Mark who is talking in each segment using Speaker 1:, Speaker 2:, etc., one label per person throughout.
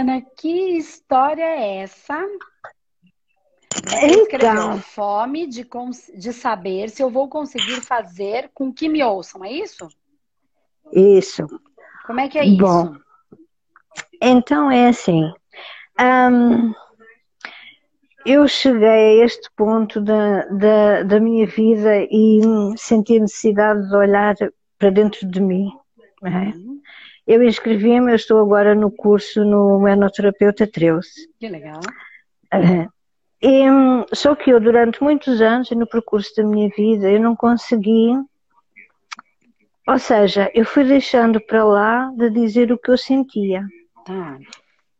Speaker 1: Ana, que história é essa? Você escreveu
Speaker 2: Então,
Speaker 1: fome de, de saber se eu vou conseguir fazer com que me ouçam, é isso?
Speaker 2: isso.
Speaker 1: Como é que é isso?
Speaker 2: Bom. Então é assim. hum, eu cheguei a este ponto da, da, da minha vida e senti a necessidade de olhar para dentro de mim. não é? Eu inscrevi-me, eu estou agora no curso no Menoterapeuta Treuze.
Speaker 1: que legal.
Speaker 2: Eh, E, só que eu, durante muitos anos, no percurso da minha vida, eu não consegui. Ou seja, eu fui deixando para lá de dizer o que eu sentia.
Speaker 1: Tá.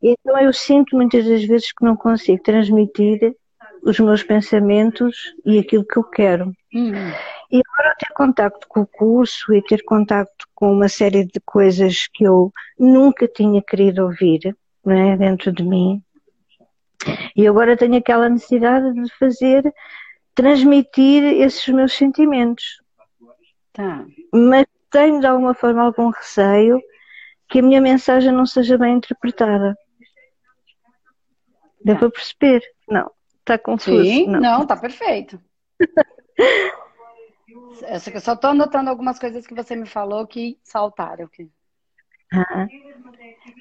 Speaker 2: Então eu sinto muitas das vezes que não consigo transmitir os meus pensamentos e aquilo que eu quero.
Speaker 1: Hum,
Speaker 2: E agora ter contacto com o curso e ter contacto com uma série de coisas que eu nunca tinha querido ouvir não é, dentro de mim. E agora tenho aquela necessidade de fazer, transmitir esses meus sentimentos.
Speaker 1: tá.
Speaker 2: Mas tenho de alguma forma algum receio que a minha mensagem não seja bem interpretada. Deu
Speaker 1: Tá.
Speaker 2: para perceber? Não. Está confuso?
Speaker 1: Sim,
Speaker 2: Não.
Speaker 1: não, tá perfeito. Eu só- eu só tô anotando algumas coisas que você me falou que saltaram aqui.
Speaker 2: Ah,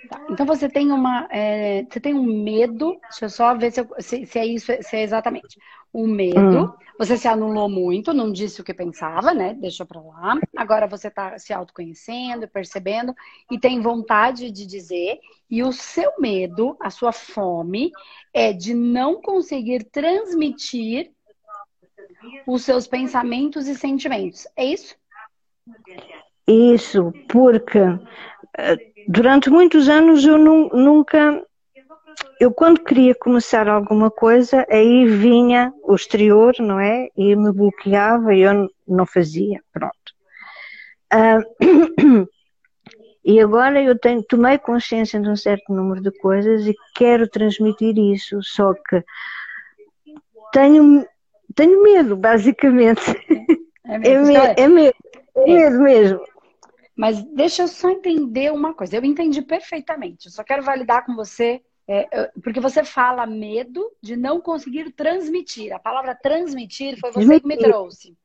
Speaker 1: Tá. Então você tem uma, é, você tem um medo, deixa eu só ver se, eu- se- se é isso, se é exatamente. Um medo, você se anulou muito, não disse o que pensava, né? Deixou pra lá. Agora você tá se autoconhecendo, percebendo e tem vontade de dizer. E o seu medo, a sua fome, é de não conseguir transmitir os seus pensamentos e sentimentos. É isso?
Speaker 2: Isso, porque eh, durante muitos anos eu nu- nunca. Eu, quando queria começar alguma coisa, aí vinha o exterior, não é? E me bloqueava e eu não fazia. Pronto. Ah, e agora eu tenho, tomei consciência de um certo número de coisas e quero transmitir isso, só que tenho, tenho medo, basicamente.
Speaker 1: É
Speaker 2: É,
Speaker 1: mesmo.
Speaker 2: me-
Speaker 1: Então, é-
Speaker 2: é medo, é medo mesmo.
Speaker 1: Mas deixa eu só entender uma coisa. Eu entendi perfeitamente. Eu só quero validar com você, é, porque você fala medo de não conseguir transmitir. A palavra transmitir foi você que me trouxe.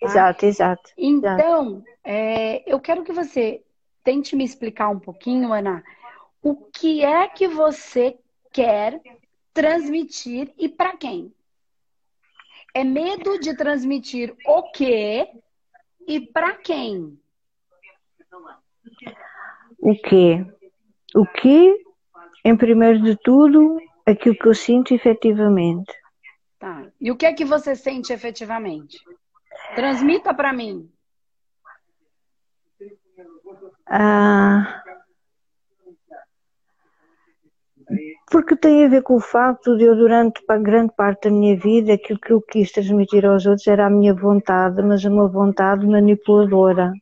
Speaker 1: tá?
Speaker 2: Exato, exato.
Speaker 1: Então, é, eu quero que você tente me explicar um pouquinho, Ana, o que é que você quer transmitir e para quem? É medo de transmitir o quê e para quem?
Speaker 2: O quê? O quê, em primeiro de tudo, aquilo que eu sinto efetivamente.
Speaker 1: Tá. E o que é que você sente efetivamente? Transmita para mim.
Speaker 2: Ah, porque tem a ver com o facto de eu, durante grande parte da minha vida, aquilo que eu quis transmitir aos outros era a minha vontade, mas uma vontade manipuladora,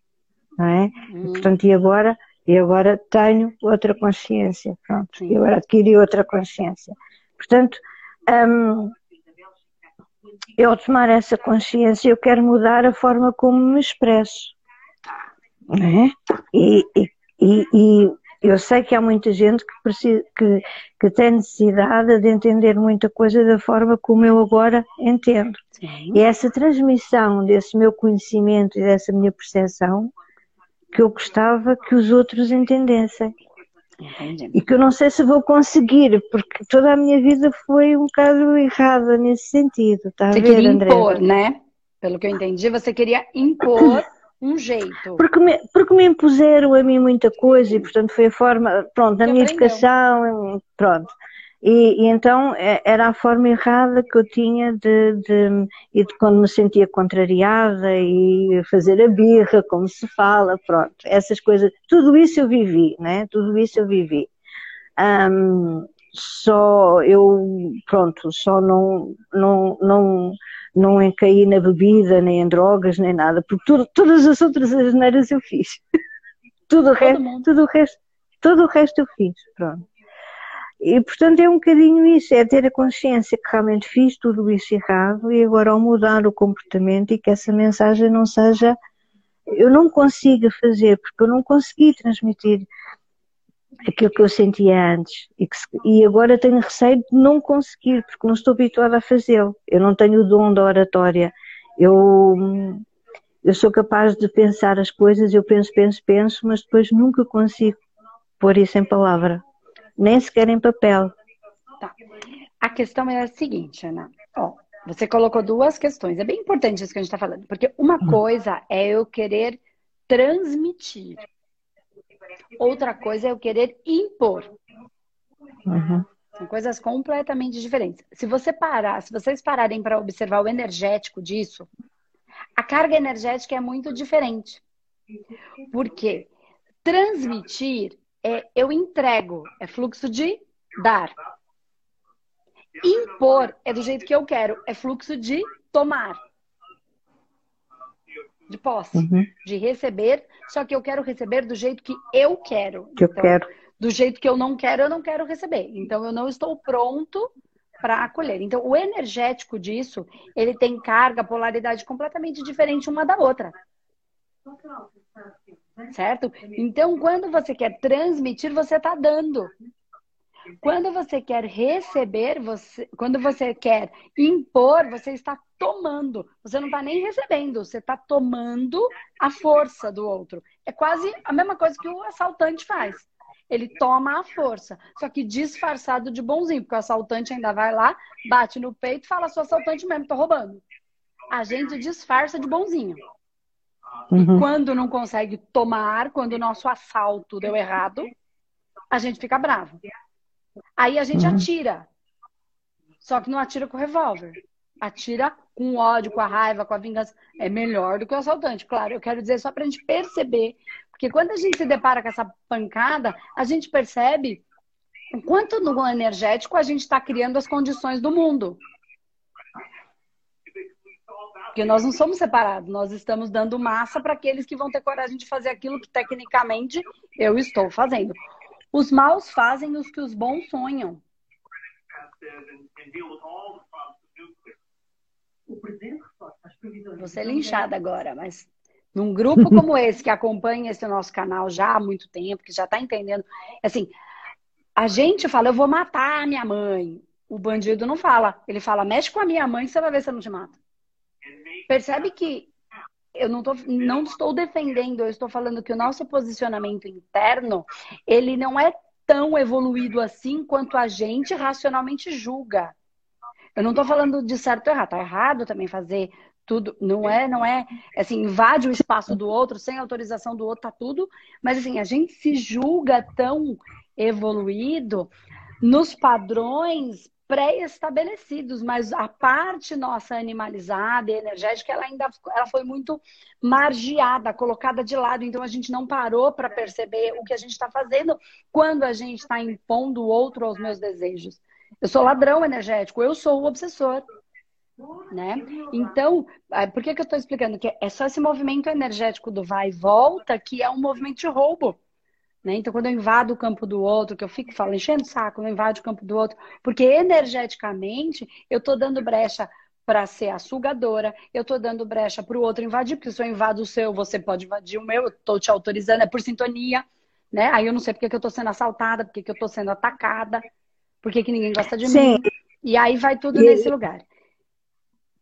Speaker 2: não é? E,
Speaker 1: Hum,
Speaker 2: portanto, e agora? E agora tenho outra consciência, pronto.
Speaker 1: Sim.
Speaker 2: E agora adquiri outra consciência. Portanto, hum, eu ao tomar essa consciência, eu quero mudar a forma como me expresso. não é? E, e, e eu sei que há muita gente que, precisa, que, que tem necessidade de entender muita coisa da forma como eu agora entendo.
Speaker 1: sim.
Speaker 2: E essa transmissão desse meu conhecimento e dessa minha percepção que eu gostava que os outros entendessem.
Speaker 1: Entendi.
Speaker 2: E que eu não sei se vou conseguir, porque toda a minha vida foi um bocado errada nesse sentido. A
Speaker 1: Você
Speaker 2: ver,
Speaker 1: queria
Speaker 2: André?
Speaker 1: impor, né? Pelo que eu entendi, você queria impor um jeito.
Speaker 2: Porque me, porque me impuseram a mim muita coisa e, portanto, foi a forma, pronto,
Speaker 1: Que
Speaker 2: minha
Speaker 1: aprendeu.
Speaker 2: educação, pronto. E, e então eh, era a forma errada que eu tinha de, de, e de quando me sentia contrariada e fazer a birra, como se fala, pronto, essas coisas, tudo isso eu vivi, né? Tudo isso eu vivi. Ahm, só eu, pronto, só não, não, não, não encaí na bebida, nem em drogas, nem nada, porque tudo, todas as outras asneiras eu fiz. Tudo o resto, tudo o resto, todo o resto eu fiz, pronto. E portanto é um bocadinho isso, é ter a consciência que realmente fiz tudo isso errado e agora ao mudar o comportamento e que essa mensagem não seja, eu não consiga fazer, porque eu não consegui transmitir aquilo que eu sentia antes e, que, e agora tenho receio de não conseguir porque não estou habituada a fazê-lo. Eu não tenho o dom da oratória. Eu eu sou capaz de pensar as coisas, eu penso, penso, penso, mas depois nunca consigo pôr isso em palavra, nem sequer em papel.
Speaker 1: Tá. A questão é a seguinte, Ana. Ó, você colocou duas questões. É bem importante isso que a gente está falando, porque uma uhum. coisa é eu querer transmitir, outra coisa é eu querer impor. Uhum. São coisas completamente diferentes. Se você parar, se vocês pararem para observar o energético disso, a carga energética é muito diferente. Porque transmitir é eu entrego, é fluxo de dar. Impor é do jeito que eu quero, é fluxo de tomar. De posse, uhum. de receber, só que eu quero receber do jeito que eu quero.
Speaker 2: Que então, eu quero.
Speaker 1: Do jeito que eu não quero, eu não quero receber. Então eu não estou pronto para acolher. Então, o energético disso, ele tem carga, polaridade completamente diferente uma da outra. Certo? Então, quando você quer transmitir, você está dando. Quando você quer receber, você, quando você quer impor, você está tomando. Você não está nem recebendo, você está tomando a força do outro. É quase a mesma coisa que o assaltante faz ele toma a força. Só que disfarçado de bonzinho, porque o assaltante ainda vai lá, bate no peito e fala: sou assaltante mesmo, tô roubando. A gente disfarça de bonzinho. Uhum. Quando não consegue tomar, quando o nosso assalto deu errado, a gente fica bravo. Aí a gente uhum. atira. Só que não atira com revólver. Atira com ódio, com a raiva, com a vingança. É melhor do que o assaltante. Claro, eu quero dizer só pra gente perceber porque quando a gente se depara com essa pancada, a gente percebe o quanto no energético a gente está criando as condições do mundo. Porque nós não somos separados, nós estamos dando massa para aqueles que vão ter coragem de fazer aquilo que tecnicamente eu estou fazendo. Os maus fazem os que os bons sonham. Vou ser linchada agora, mas num grupo como esse, que acompanha esse nosso canal já há muito tempo, que já está entendendo, assim, a gente fala, eu vou matar a minha mãe. O bandido não fala. Ele fala, mexe com a minha mãe, você vai ver se eu não te mato. Percebe que eu não, tô, não estou defendendo, eu estou falando que o nosso posicionamento interno, ele não é tão evoluído assim quanto a gente racionalmente julga. Eu não estou falando de certo ou errado. Tá errado também fazer tudo, não é, não é, assim, invade o espaço do outro sem autorização do outro, tá tudo, mas assim, a gente se julga tão evoluído nos padrões pré-estabelecidos, mas a parte nossa animalizada e energética, ela ainda ela foi muito margeada, colocada de lado, então a gente não parou para perceber o que a gente está fazendo quando a gente está impondo o outro aos meus desejos. Eu sou ladrão energético, eu sou o obsessor né? Então, é, por que, que eu estou explicando? Que é só esse movimento energético do vai e volta que é um movimento de roubo. Né? Então, quando eu invado o campo do outro, que eu fico falando, enchendo o saco, eu invado o campo do outro, porque energeticamente eu estou dando brecha para ser a sugadora, eu estou dando brecha para o outro invadir, porque se eu invado o seu, você pode invadir o meu, eu estou te autorizando, é por sintonia, né? Aí eu não sei porque que eu estou sendo assaltada, porque que eu estou sendo atacada, porque que ninguém gosta de Sim. mim. E aí vai tudo e... nesse lugar.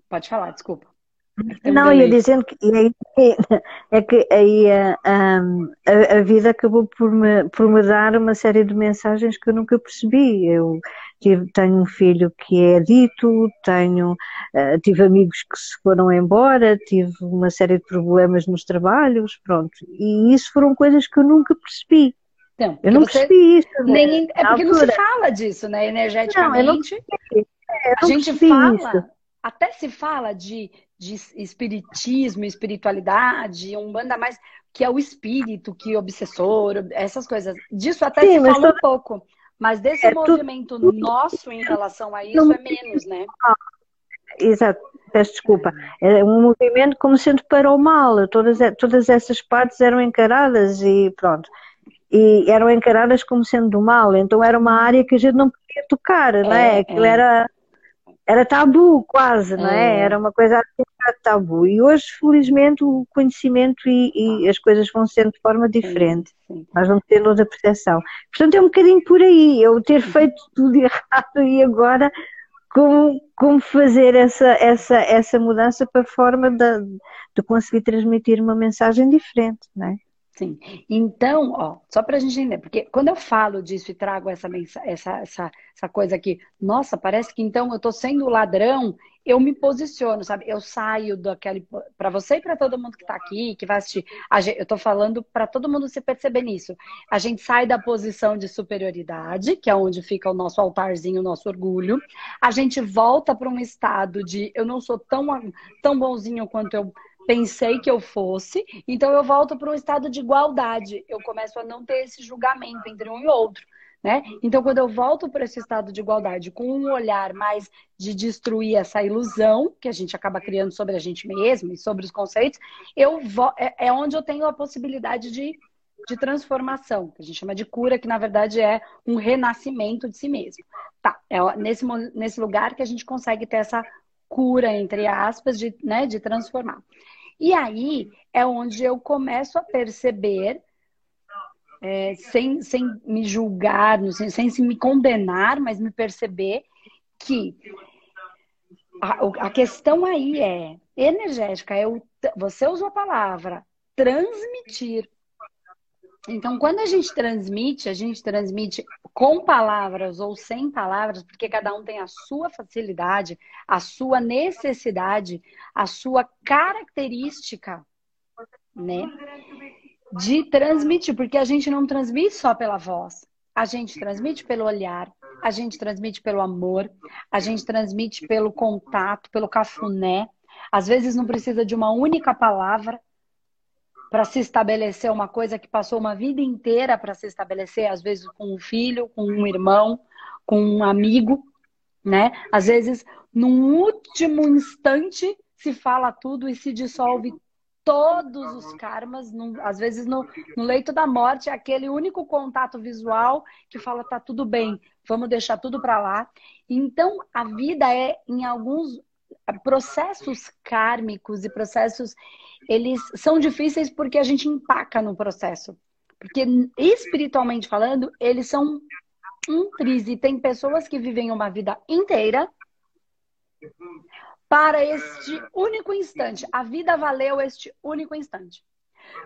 Speaker 1: Pode falar, desculpa.
Speaker 2: Não, ia dizendo que é que aí a, a, a, vida acabou por me, por me dar uma série de mensagens que eu nunca percebi. Eu tive, tenho um filho que é dito, tenho, uh, tive amigos que se foram embora, tive uma série de problemas nos trabalhos, pronto. E isso foram coisas que eu nunca percebi. Então, eu não percebi isso.
Speaker 1: Né? Nem, é porque não se fala disso, né? Energeticamente. Não, não é, a gente fala. Isso até se fala de, de espiritismo, espiritualidade, um banda mais que é o espírito, que é obsessor, essas coisas. Disso até Sim, se fala um pouco. Mas desse é movimento tudo... nosso em relação a isso é menos, né?
Speaker 2: Exato, peço desculpa. É um movimento como sendo para o mal. Todas, todas essas partes eram encaradas e pronto. E eram encaradas como sendo do mal. Então era uma área que a gente não podia tocar, é, né? Aquilo é. era era tabu quase, não é? é? Era uma coisa assim, tabu. E hoje, felizmente, o conhecimento e, e as coisas vão sendo de forma diferente. Nós vamos ter outra percepção. Portanto, é um bocadinho por aí. Eu ter feito tudo errado e agora como, como fazer essa, essa, essa mudança para a forma de, de conseguir transmitir uma mensagem diferente, não é?
Speaker 1: Sim. Então, ó, só para a gente entender, porque quando eu falo disso e trago essa, essa, essa, essa coisa aqui, nossa, parece que então eu estou sendo ladrão, eu me posiciono, sabe? Eu saio daquele. Para você e para todo mundo que está aqui, que vai assistir, eu estou falando para todo mundo se perceber nisso. A gente sai da posição de superioridade, que é onde fica o nosso altarzinho, o nosso orgulho. A gente volta para um estado de eu não sou tão, tão bonzinho quanto eu pensei que eu fosse, então eu volto para um estado de igualdade. Eu começo a não ter esse julgamento entre um e outro. Né? Então, quando eu volto para esse estado de igualdade com um olhar mais de destruir essa ilusão que a gente acaba criando sobre a gente mesmo e sobre os conceitos, eu vou, é, é onde eu tenho a possibilidade de, de transformação, que a gente chama de cura, que na verdade é um renascimento de si mesmo. Tá, é nesse, nesse lugar que a gente consegue ter essa cura, entre aspas, de, né, de transformar. E aí é onde eu começo a perceber, é, sem, sem me julgar, sem, sem se me condenar, mas me perceber que a, a questão aí é energética, é você usou a palavra transmitir. Então, quando a gente transmite, a gente transmite com palavras ou sem palavras, porque cada um tem a sua facilidade, a sua necessidade, a sua característica, né? De transmitir, porque a gente não transmite só pela voz, a gente transmite pelo olhar, a gente transmite pelo amor, a gente transmite pelo contato, pelo cafuné. Às vezes não precisa de uma única palavra, para se estabelecer uma coisa que passou uma vida inteira para se estabelecer, às vezes com um filho, com um irmão, com um amigo, né? Às vezes, num último instante, se fala tudo e se dissolve todos os karmas, num, às vezes no, no, leito da morte, é aquele único contato visual que fala tá tudo bem, vamos deixar tudo para lá. Então, a vida é em alguns processos kármicos e processos eles são difíceis porque a gente empaca no processo. Porque espiritualmente falando, eles são um e tem pessoas que vivem uma vida inteira para este único instante. A vida valeu este único instante.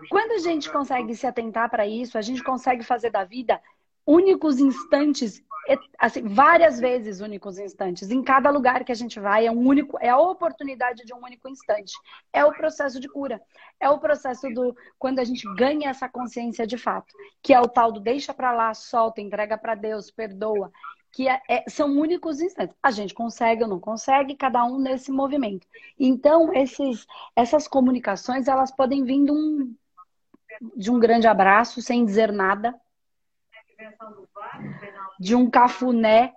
Speaker 1: Quando a gente consegue se atentar para isso, a gente consegue fazer da vida únicos instantes, assim, várias vezes únicos instantes. Em cada lugar que a gente vai é um único, é a oportunidade de um único instante. É o processo de cura. É o processo do quando a gente ganha essa consciência de fato, que é o tal do deixa para lá, solta, entrega para Deus, perdoa, que é, é, são únicos instantes. A gente consegue ou não consegue, cada um nesse movimento. Então, esses, essas comunicações, elas podem vir de um, de um grande abraço, sem dizer nada, de um cafuné,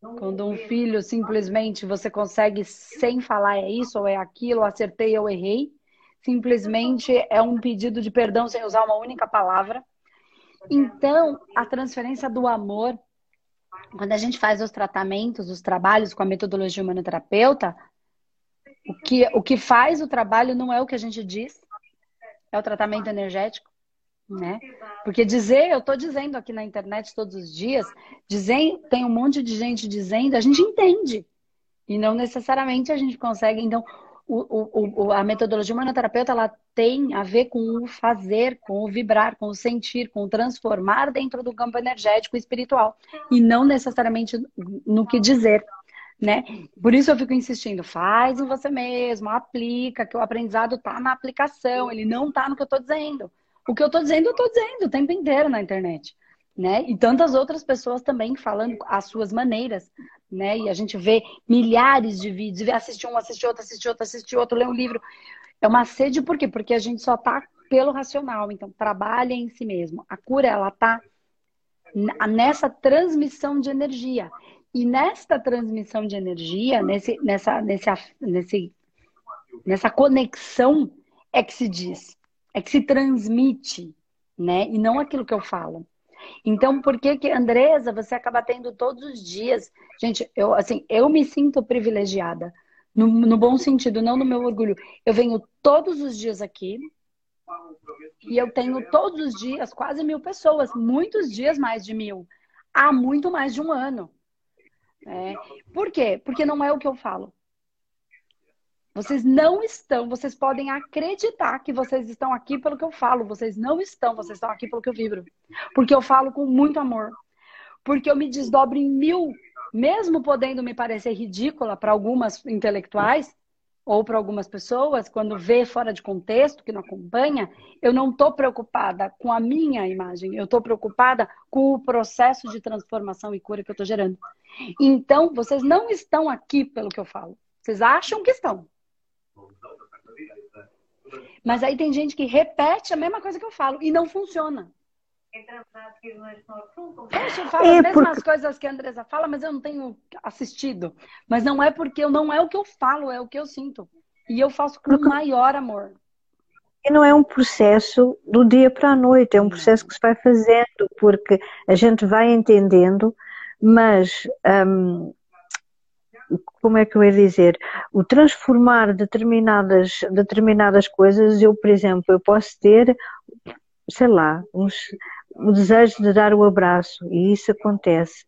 Speaker 1: quando um filho simplesmente você consegue, sem falar é isso ou é aquilo, acertei ou errei, simplesmente é um pedido de perdão sem usar uma única palavra. Então, a transferência do amor, quando a gente faz os tratamentos, os trabalhos com a metodologia humanoterapeuta, o que, o que faz o trabalho não é o que a gente diz, é o tratamento energético né? Porque dizer, eu estou dizendo aqui na internet todos os dias, dizer, tem um monte de gente dizendo, a gente entende. E não necessariamente a gente consegue. Então, o, o, a metodologia humanoterapeuta ela tem a ver com o fazer, com o vibrar, com o sentir, com o transformar dentro do campo energético e espiritual. E não necessariamente no que dizer. Né? Por isso eu fico insistindo, faz em você mesmo, aplica, que o aprendizado está na aplicação, ele não está no que eu estou dizendo. O que eu estou dizendo, eu estou dizendo o tempo inteiro na internet. Né? E tantas outras pessoas também falando as suas maneiras, né? E a gente vê milhares de vídeos, vê assistir um, assistir outro, assistir outro, assistir outro, ler um livro. É uma sede, por quê? Porque a gente só tá pelo racional. Então, trabalha em si mesmo. A cura, ela tá nessa transmissão de energia. E nesta transmissão de energia, nesse, nessa, nesse, nesse, nessa conexão, é que se diz é que se transmite, né? E não aquilo que eu falo. Então, por que que, Andresa, você acaba tendo todos os dias? Gente, eu, assim, eu me sinto privilegiada, no, no bom sentido, não no meu orgulho. Eu venho todos os dias aqui, e eu tenho todos os dias quase mil pessoas, muitos dias mais de mil, há muito mais de um ano. É. Por quê? Porque não é o que eu falo. Vocês não estão, vocês podem acreditar que vocês estão aqui pelo que eu falo. Vocês não estão, vocês estão aqui pelo que eu vibro. Porque eu falo com muito amor. Porque eu me desdobro em mil, mesmo podendo me parecer ridícula para algumas intelectuais ou para algumas pessoas, quando vê fora de contexto, que não acompanha, eu não estou preocupada com a minha imagem, eu estou preocupada com o processo de transformação e cura que eu estou gerando. Então, vocês não estão aqui pelo que eu falo. Vocês acham que estão, mas aí tem gente que repete a mesma coisa que eu falo e não funciona. Poxa, eu falo é as mesmas porque... coisas que a Andresa fala, mas eu não tenho assistido. Mas não é porque eu não é o que eu falo, é o que eu sinto. E eu faço com o maior amor.
Speaker 2: E não é um processo do dia para a noite, é um processo que se vai fazendo, porque a gente vai entendendo, mas hum, como é que eu ia dizer, o transformar determinadas, determinadas coisas, eu, por exemplo, eu posso ter, sei lá, uns, o desejo de dar o abraço, e isso acontece.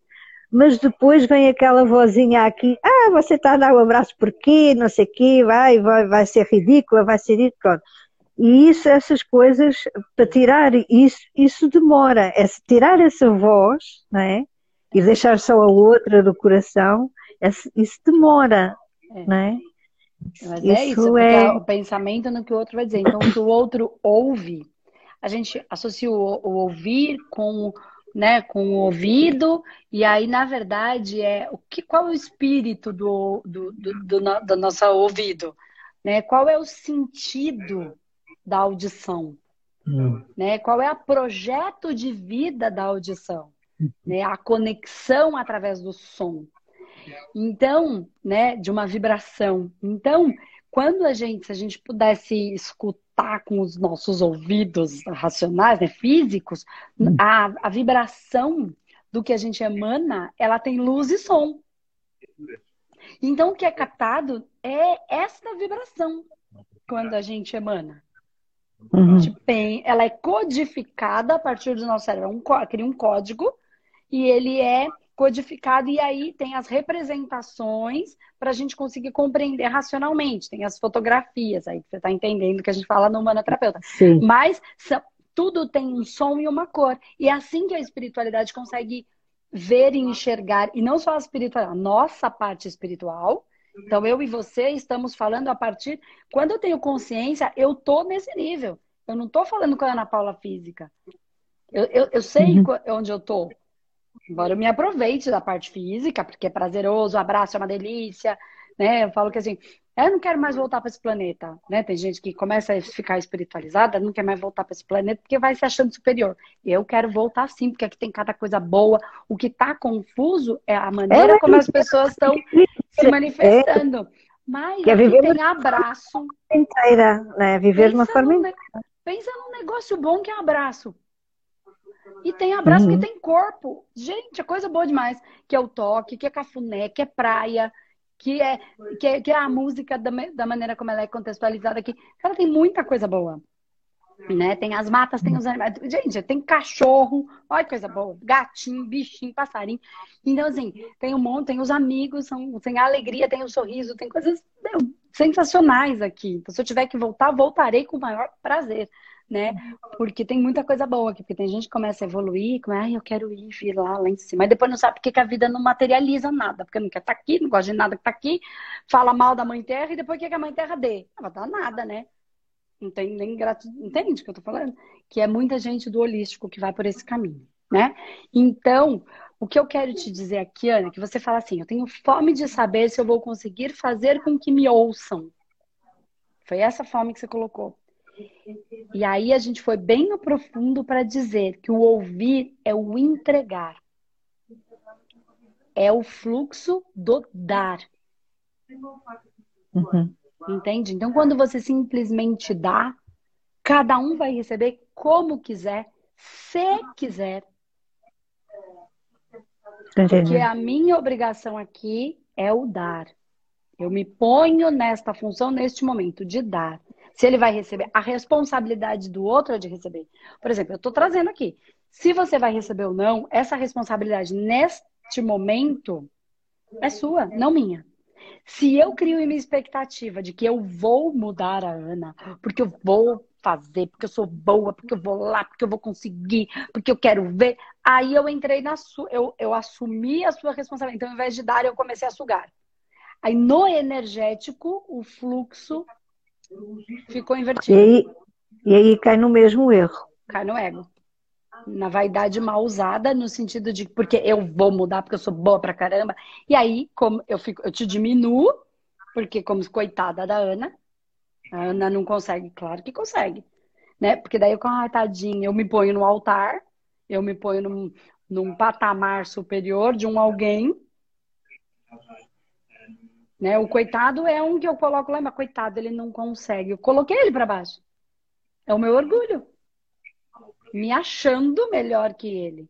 Speaker 2: Mas depois vem aquela vozinha aqui, ah, você está a dar o abraço por quê, não sei o quê, vai, vai, vai ser ridícula, vai ser isso, pronto. E isso, essas coisas, para tirar isso, isso demora. É tirar essa voz, não é? E deixar só a outra do coração, isso demora, é. né?
Speaker 1: Mas isso é isso, é... é... o pensamento no que o outro vai dizer. Então, o que o outro ouve, a gente associa o, o ouvir com, né, com o ouvido, e aí, na verdade, é o que, qual é o espírito do, do, do, do, do nosso ouvido? Né? Qual é o sentido da audição? Hum. Né? Qual é o projeto de vida da audição? Né? A conexão através do som. Então, né, de uma vibração. Então, quando a gente, se a gente pudesse escutar com os nossos ouvidos racionais, né, físicos, hum. a, a vibração do que a gente emana, ela tem luz e som. Então, o que é captado é esta vibração quando a gente emana. Uhum. ela é codificada a partir do nosso cérebro. É um, cria um código e ele é codificado, e aí tem as representações para a gente conseguir compreender racionalmente. Tem as fotografias, aí você está entendendo que a gente fala no humanoterapeuta. Sim. Mas tudo tem um som e uma cor. E é assim que a espiritualidade consegue ver e enxergar, e não só a espiritualidade, a nossa parte espiritual. Então, eu e você estamos falando a partir. Quando eu tenho consciência, eu tô nesse nível. Eu não estou falando com a Ana Paula física. Eu, eu, eu sei uhum. onde eu estou. Embora eu me aproveite da parte física, porque é prazeroso, o abraço é uma delícia, né? Eu falo que assim, eu não quero mais voltar para esse planeta, né? Tem gente que começa a ficar espiritualizada, não quer mais voltar para esse planeta porque vai se achando superior. Eu quero voltar sim, porque aqui tem cada coisa boa. O que está confuso é a maneira como as pessoas estão se manifestando. Mas
Speaker 2: Quer viver
Speaker 1: tem abraço.
Speaker 2: Inteira, né? Viver de uma forma inteira.
Speaker 1: Pensa num negócio bom que é abraço. E tem abraço uhum. que tem corpo. Gente, é coisa boa demais. Que é o toque, que é cafuné, que é praia, que é, que é, que é a música da, da maneira como ela é contextualizada aqui. Cara, tem muita coisa boa. Né? Tem as matas, tem os animais. Gente, tem cachorro, olha que coisa boa. Gatinho, bichinho, passarinho. Então, assim, tem um monte, tem os amigos, são, tem a alegria, tem o sorriso, tem coisas meu, sensacionais aqui. Então, se eu tiver que voltar, voltarei com o maior prazer né? Porque tem muita coisa boa aqui, porque tem gente que começa a evoluir, como, eu quero ir, vir lá, lá em cima. Mas depois não sabe porque que a vida não materializa nada, porque não quer estar tá aqui, não gosta de nada que está aqui, fala mal da mãe terra e depois quer que a mãe terra dê. Não vai dar nada, né? Não tem nem gratidão. Entende o que eu tô falando? Que é muita gente do holístico que vai por esse caminho, né? Então, o que eu quero te dizer aqui, Ana, é que você fala assim: eu tenho fome de saber se eu vou conseguir fazer com que me ouçam. Foi essa fome que você colocou. E aí a gente foi bem no profundo para dizer que o ouvir é o entregar. É o fluxo do dar. Uhum. Entende? Então, quando você simplesmente dá, cada um vai receber como quiser, se quiser. Porque a minha obrigação aqui é o dar. Eu me ponho nesta função neste momento de dar. Se ele vai receber, a responsabilidade do outro é de receber. Por exemplo, eu estou trazendo aqui. Se você vai receber ou não, essa responsabilidade neste momento é sua, não minha. Se eu crio uma expectativa de que eu vou mudar a Ana, porque eu vou fazer, porque eu sou boa, porque eu vou lá, porque eu vou conseguir, porque eu quero ver, aí eu entrei na sua, eu, eu assumi a sua responsabilidade. Então, ao invés de dar, eu comecei a sugar. Aí no energético, o fluxo ficou invertido.
Speaker 2: E aí, e aí cai no mesmo erro.
Speaker 1: Cai no ego na vaidade mal usada, no sentido de porque eu vou mudar, porque eu sou boa pra caramba. E aí, como eu fico, eu te diminuo, porque como coitada da Ana, a Ana não consegue, claro que consegue. Né? Porque daí eu, ah, tadinha, eu me ponho no altar, eu me ponho num, num patamar superior de um alguém. Né? O coitado é um que eu coloco lá, mas coitado, ele não consegue. Eu coloquei ele para baixo. É o meu orgulho me achando melhor que ele.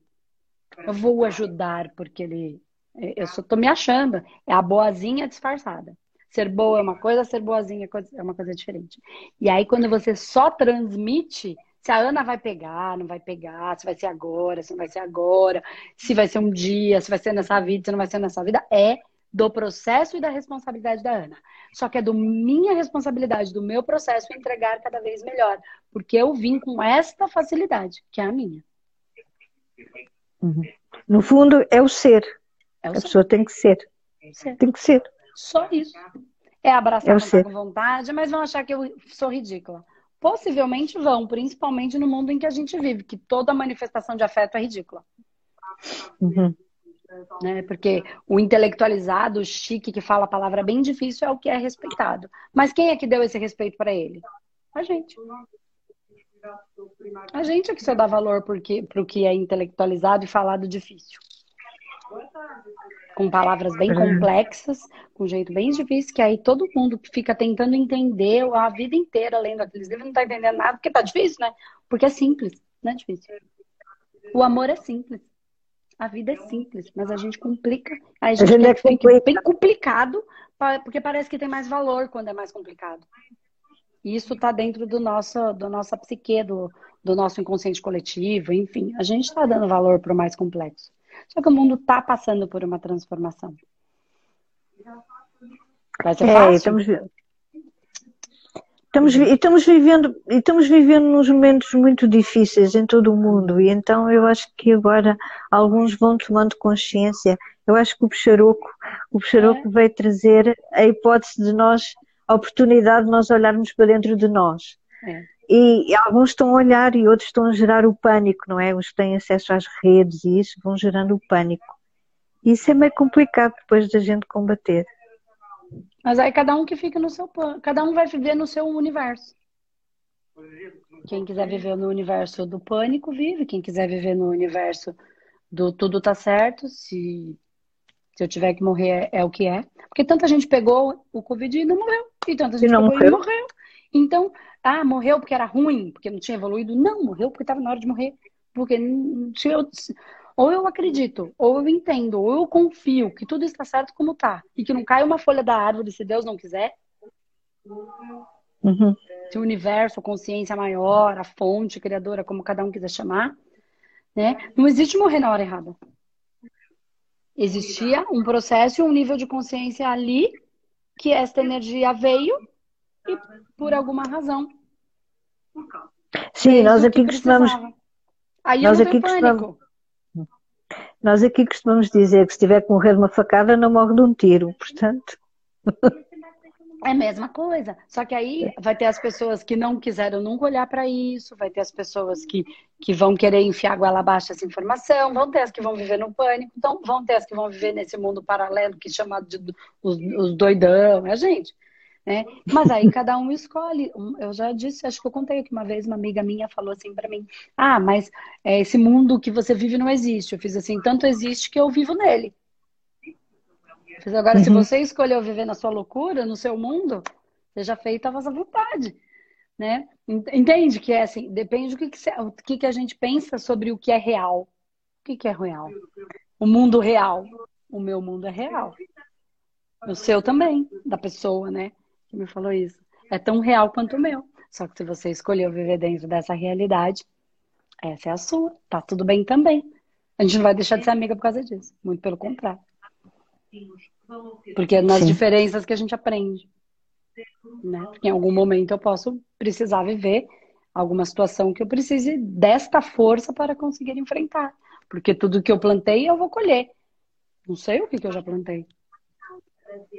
Speaker 1: Eu vou ajudar porque ele. Eu só tô me achando. É a boazinha disfarçada. Ser boa é uma coisa, ser boazinha é uma coisa diferente. E aí, quando você só transmite, se a Ana vai pegar, não vai pegar, se vai ser agora, se não vai ser agora, se vai ser um dia, se vai ser nessa vida, se não vai ser nessa vida, é do processo e da responsabilidade da Ana. Só que é do minha responsabilidade, do meu processo entregar cada vez melhor, porque eu vim com esta facilidade, que é a minha.
Speaker 2: Uhum. No fundo, é o ser. É o a ser. pessoa tem que ser. ser. Tem que ser.
Speaker 1: Só isso. É abraçar é com vontade, mas vão achar que eu sou ridícula. Possivelmente vão, principalmente no mundo em que a gente vive, que toda manifestação de afeto é ridícula. Uhum. Né? Porque o intelectualizado, o chique, que fala a palavra bem difícil, é o que é respeitado. Mas quem é que deu esse respeito para ele? A gente. A gente é que só dá valor para o que é intelectualizado e falado difícil. Com palavras bem complexas, com um jeito bem difícil, que aí todo mundo fica tentando entender a vida inteira lendo aqueles livros não está entendendo nada, porque tá difícil, né? Porque é simples, não é difícil. O amor é simples. A vida é simples, mas a gente complica. A gente, a gente é fica bem complicado, porque parece que tem mais valor quando é mais complicado. Isso está dentro do nosso, do nossa psique, do, do nosso inconsciente coletivo, enfim. A gente está dando valor para o mais complexo. Só que o mundo está passando por uma transformação. Vai ser é, fácil?
Speaker 2: Estamos, Estamos, estamos, vivendo, estamos vivendo nos momentos muito difíceis em todo o mundo e então eu acho que agora alguns vão tomando consciência. Eu acho que o Peixaroco, o Peixaroco é. veio trazer a hipótese de nós, a oportunidade de nós olharmos para dentro de nós. É. E, e, alguns estão a olhar e outros estão a gerar o pânico, não é? Os que têm acesso às redes e isso vão gerando o pânico. Isso é meio complicado depois da gente combater.
Speaker 1: Mas aí cada um que fica no seu plano, cada um vai viver no seu universo. Quem quiser viver no universo do pânico, vive. Quem quiser viver no universo do tudo tá certo, se, se eu tiver que morrer é, é o que é. Porque tanta gente pegou o Covid e não morreu. E tanta gente e não pegou morreu. e morreu. Então, ah, morreu porque era ruim, porque não tinha evoluído. Não, morreu porque estava na hora de morrer. Porque não tinha, ou eu acredito, ou eu entendo, ou eu confio que tudo está certo como está. E que não cai uma folha da árvore se Deus não quiser. Uhum. Se o universo, a consciência maior, a fonte criadora, como cada um quiser chamar, né? Não existe morrer na hora errada. Existia um processo e um nível de consciência ali que esta energia veio e por alguma razão.
Speaker 2: Sim, nós aqui costumamos. Aí nós aqui costumamos. Nós aqui costumamos dizer que se tiver que morrer uma facada, não morre de um tiro, portanto.
Speaker 1: É a mesma coisa. Só que aí vai ter as pessoas que não quiseram nunca olhar para isso, vai ter as pessoas que, que vão querer enfiar goela abaixo essa informação, vão ter as que vão viver no pânico, então vão ter as que vão viver nesse mundo paralelo que é chamado de os, os doidão, é gente. Né? Mas aí cada um escolhe. Eu já disse, acho que eu contei aqui uma vez, uma amiga minha falou assim para mim: Ah, mas é, esse mundo que você vive não existe. Eu fiz assim: tanto existe que eu vivo nele. Eu fiz, agora, uhum. se você escolheu viver na sua loucura, no seu mundo, seja feita a vossa vontade. Né? Entende que é assim, depende do que, que, o que, que a gente pensa sobre o que é real. O que, que é real? o mundo real. O meu mundo é real. O seu também, da pessoa, né? Que me falou isso. É tão real quanto o meu. Só que se você escolheu viver dentro dessa realidade, essa é a sua. Tá tudo bem também. A gente não vai deixar de ser amiga por causa disso. Muito pelo contrário. Porque é nas Sim. diferenças que a gente aprende. Né? Porque em algum momento eu posso precisar viver alguma situação que eu precise desta força para conseguir enfrentar. Porque tudo que eu plantei eu vou colher. Não sei o que, que eu já plantei.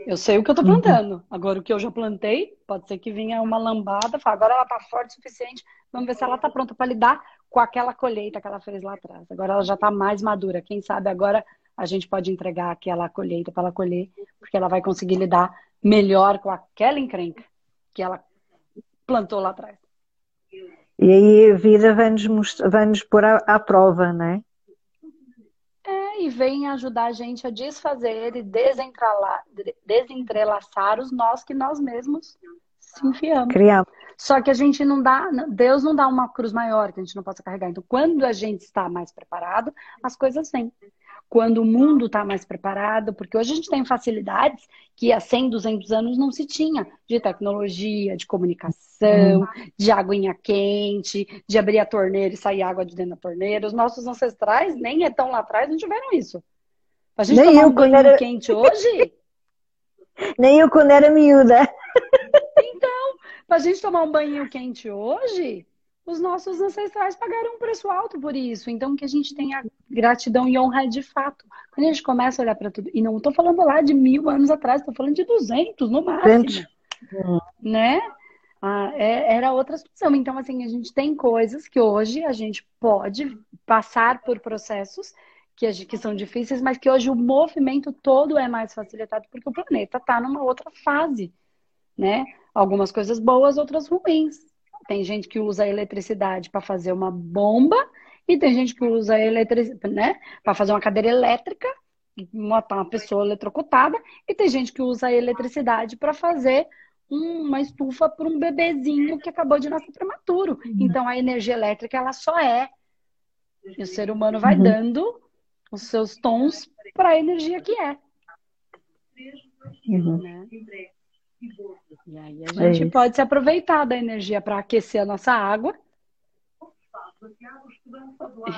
Speaker 1: Eu sei o que eu estou uhum. plantando. Agora, o que eu já plantei, pode ser que venha uma lambada, fala, agora ela está forte o suficiente, vamos ver se ela está pronta para lidar com aquela colheita que ela fez lá atrás. Agora ela já está mais madura. Quem sabe agora a gente pode entregar aquela colheita para ela colher, porque ela vai conseguir lidar melhor com aquela encrenca que ela plantou lá atrás.
Speaker 2: E aí a vida vai-nos vai -nos pôr à, à prova, não é?
Speaker 1: É, e vem ajudar a gente a desfazer e desentrelaçar os nós que nós mesmos se enfiamos.
Speaker 2: Criamos.
Speaker 1: Só que a gente não dá, Deus não dá uma cruz maior que a gente não possa carregar. Então, quando a gente está mais preparado, as coisas vêm quando o mundo está mais preparado, porque hoje a gente tem facilidades que há 100, 200 anos não se tinha, de tecnologia, de comunicação, uhum. de aguinha quente, de abrir a torneira e sair água de dentro da torneira. Os nossos ancestrais, nem é tão lá atrás, não tiveram isso. A gente nem tomar eu, um banho era... quente hoje...
Speaker 2: Nem eu quando era miúda.
Speaker 1: Então, para a gente tomar um banho quente hoje, os nossos ancestrais pagaram um preço alto por isso. Então, que a gente tenha gratidão e honra de fato. Quando a gente começa a olhar para tudo, e não estou falando lá de mil anos atrás, estou falando de 200 no máximo. Né? Ah, é, era outra situação. Então, assim, a gente tem coisas que hoje a gente pode passar por processos que, que são difíceis, mas que hoje o movimento todo é mais facilitado porque o planeta está numa outra fase, né? Algumas coisas boas, outras ruins. Tem gente que usa a eletricidade para fazer uma bomba e tem gente que usa a eletricidade, né, para fazer uma cadeira elétrica matar uma pessoa eletrocutada e tem gente que usa a eletricidade para fazer uma estufa para um bebezinho que acabou de nascer prematuro. Uhum. Então a energia elétrica ela só é e o ser humano vai uhum. dando os seus tons para a energia que é. Uhum. Né? E aí a é gente é pode se aproveitar da energia para aquecer a nossa água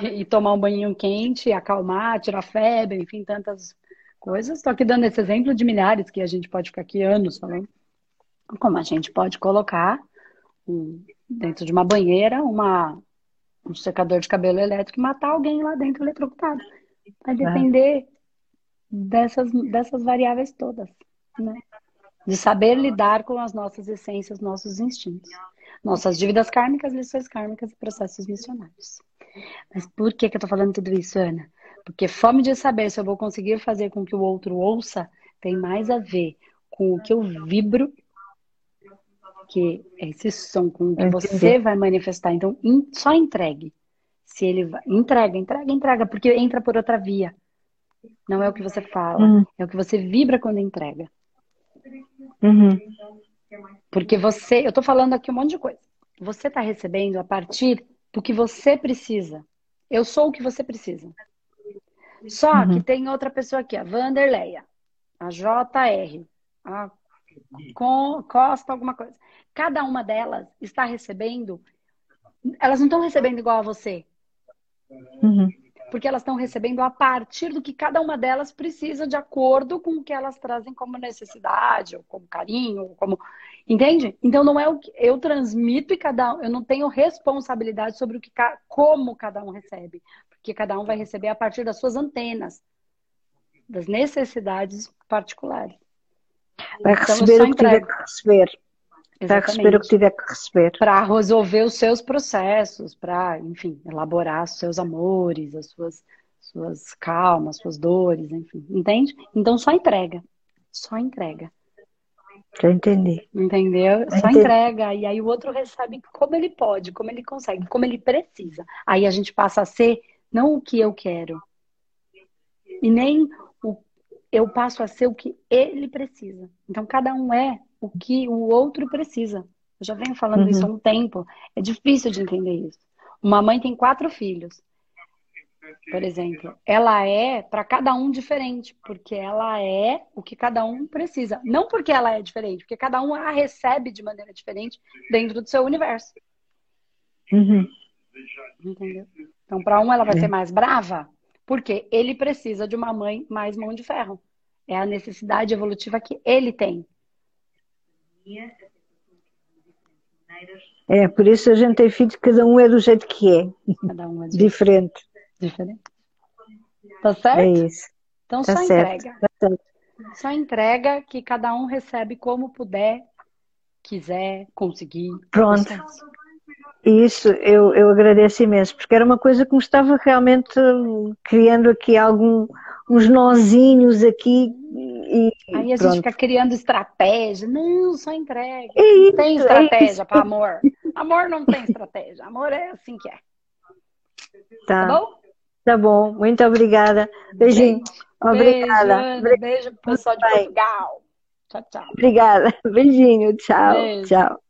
Speaker 1: e, e, tomar um banho quente, acalmar, tirar febre, enfim, tantas coisas. Estou aqui dando esse exemplo de milhares que a gente pode ficar aqui anos falando. Como a gente pode colocar um, dentro de uma banheira uma, um secador de cabelo elétrico e matar alguém lá dentro eletrocutado. Vai depender dessas, dessas variáveis todas. Né? de saber lidar com as nossas essências, nossos instintos, nossas dívidas kármicas, lições kármicas e processos missionários. Mas por que, que eu estou falando tudo isso, Ana? Porque fome de saber se eu vou conseguir fazer com que o outro ouça tem mais a ver com o que eu vibro, que é esse som com o que você vai manifestar. Então, só entregue. Se ele vai, entrega, entrega, entrega, porque entra por outra via. Não é o que você fala, hum. é o que você vibra quando entrega.
Speaker 2: Uhum.
Speaker 1: Porque você, eu tô falando aqui um monte de coisa. Você tá recebendo a partir do que você precisa. Eu sou o que você precisa. Só uhum. que tem outra pessoa aqui, a Vanderleia, a JR, a Costa, alguma coisa. Cada uma delas está recebendo, elas não estão recebendo igual a você.
Speaker 2: Uhum
Speaker 1: porque elas estão recebendo a partir do que cada uma delas precisa de acordo com o que elas trazem como necessidade, ou como carinho, ou como. Entende? Então não é o que eu transmito e cada um, eu não tenho responsabilidade sobre o que como cada um recebe, porque cada um vai receber a partir das suas antenas, das necessidades particulares.
Speaker 2: Vai então, receber o que tiver que receber. Vai receber o que tiver que receber.
Speaker 1: Para resolver os seus processos, para, enfim, elaborar os seus amores, as suas, suas calmas, suas dores, enfim. Entende? Então só entrega. Só entrega.
Speaker 2: Já entendi.
Speaker 1: Entendeu? só entendi. entrega. E aí o outro recebe como ele pode, como ele consegue, como ele precisa. Aí a gente passa a ser não o que eu quero. E nem eu passo a ser o que ele precisa. Então cada um é o que o outro precisa. Eu já venho falando uhum. isso há um tempo. É difícil de entender isso. Uma mãe tem quatro filhos. por exemplo, ela é para cada um diferente, porque ela é o que cada um precisa. Não porque ela é diferente, porque cada um a recebe de maneira diferente dentro do seu universo.
Speaker 2: Uhum.
Speaker 1: Entendeu? Então, para um, ela vai é. ser mais brava, porque ele precisa de uma mãe mais mão de ferro. É a necessidade evolutiva que ele tem.
Speaker 2: É, por isso a gente tem filhos, cada um é do jeito que é.
Speaker 1: Cada um é
Speaker 2: diferente.
Speaker 1: Diferente. Tá certo?
Speaker 2: É isso.
Speaker 1: Então
Speaker 2: tá
Speaker 1: só
Speaker 2: certo.
Speaker 1: entrega.
Speaker 2: Tá.
Speaker 1: Só entrega que cada um recebe como puder, quiser, conseguir.
Speaker 2: Pronto. Isso, eu, eu agradeço imenso, porque era uma coisa que me estava realmente criando aqui algum, uns nozinhos aqui. E,
Speaker 1: Aí a
Speaker 2: pronto.
Speaker 1: gente fica criando estratégia. Não, só entrega.
Speaker 2: É isso,
Speaker 1: tem
Speaker 2: é
Speaker 1: estratégia
Speaker 2: isso.
Speaker 1: para amor. Amor não tem estratégia. Amor é assim que é. Tá,
Speaker 2: Tá,
Speaker 1: bom?
Speaker 2: tá bom, muito obrigada. Beijinho. Obrigada.
Speaker 1: Beijo, Ana.
Speaker 2: Obri-
Speaker 1: Beijo pro pessoal de. Portugal. Tchau, tchau.
Speaker 2: Obrigada. Beijinho. Tchau.
Speaker 1: Beijo.
Speaker 2: Tchau.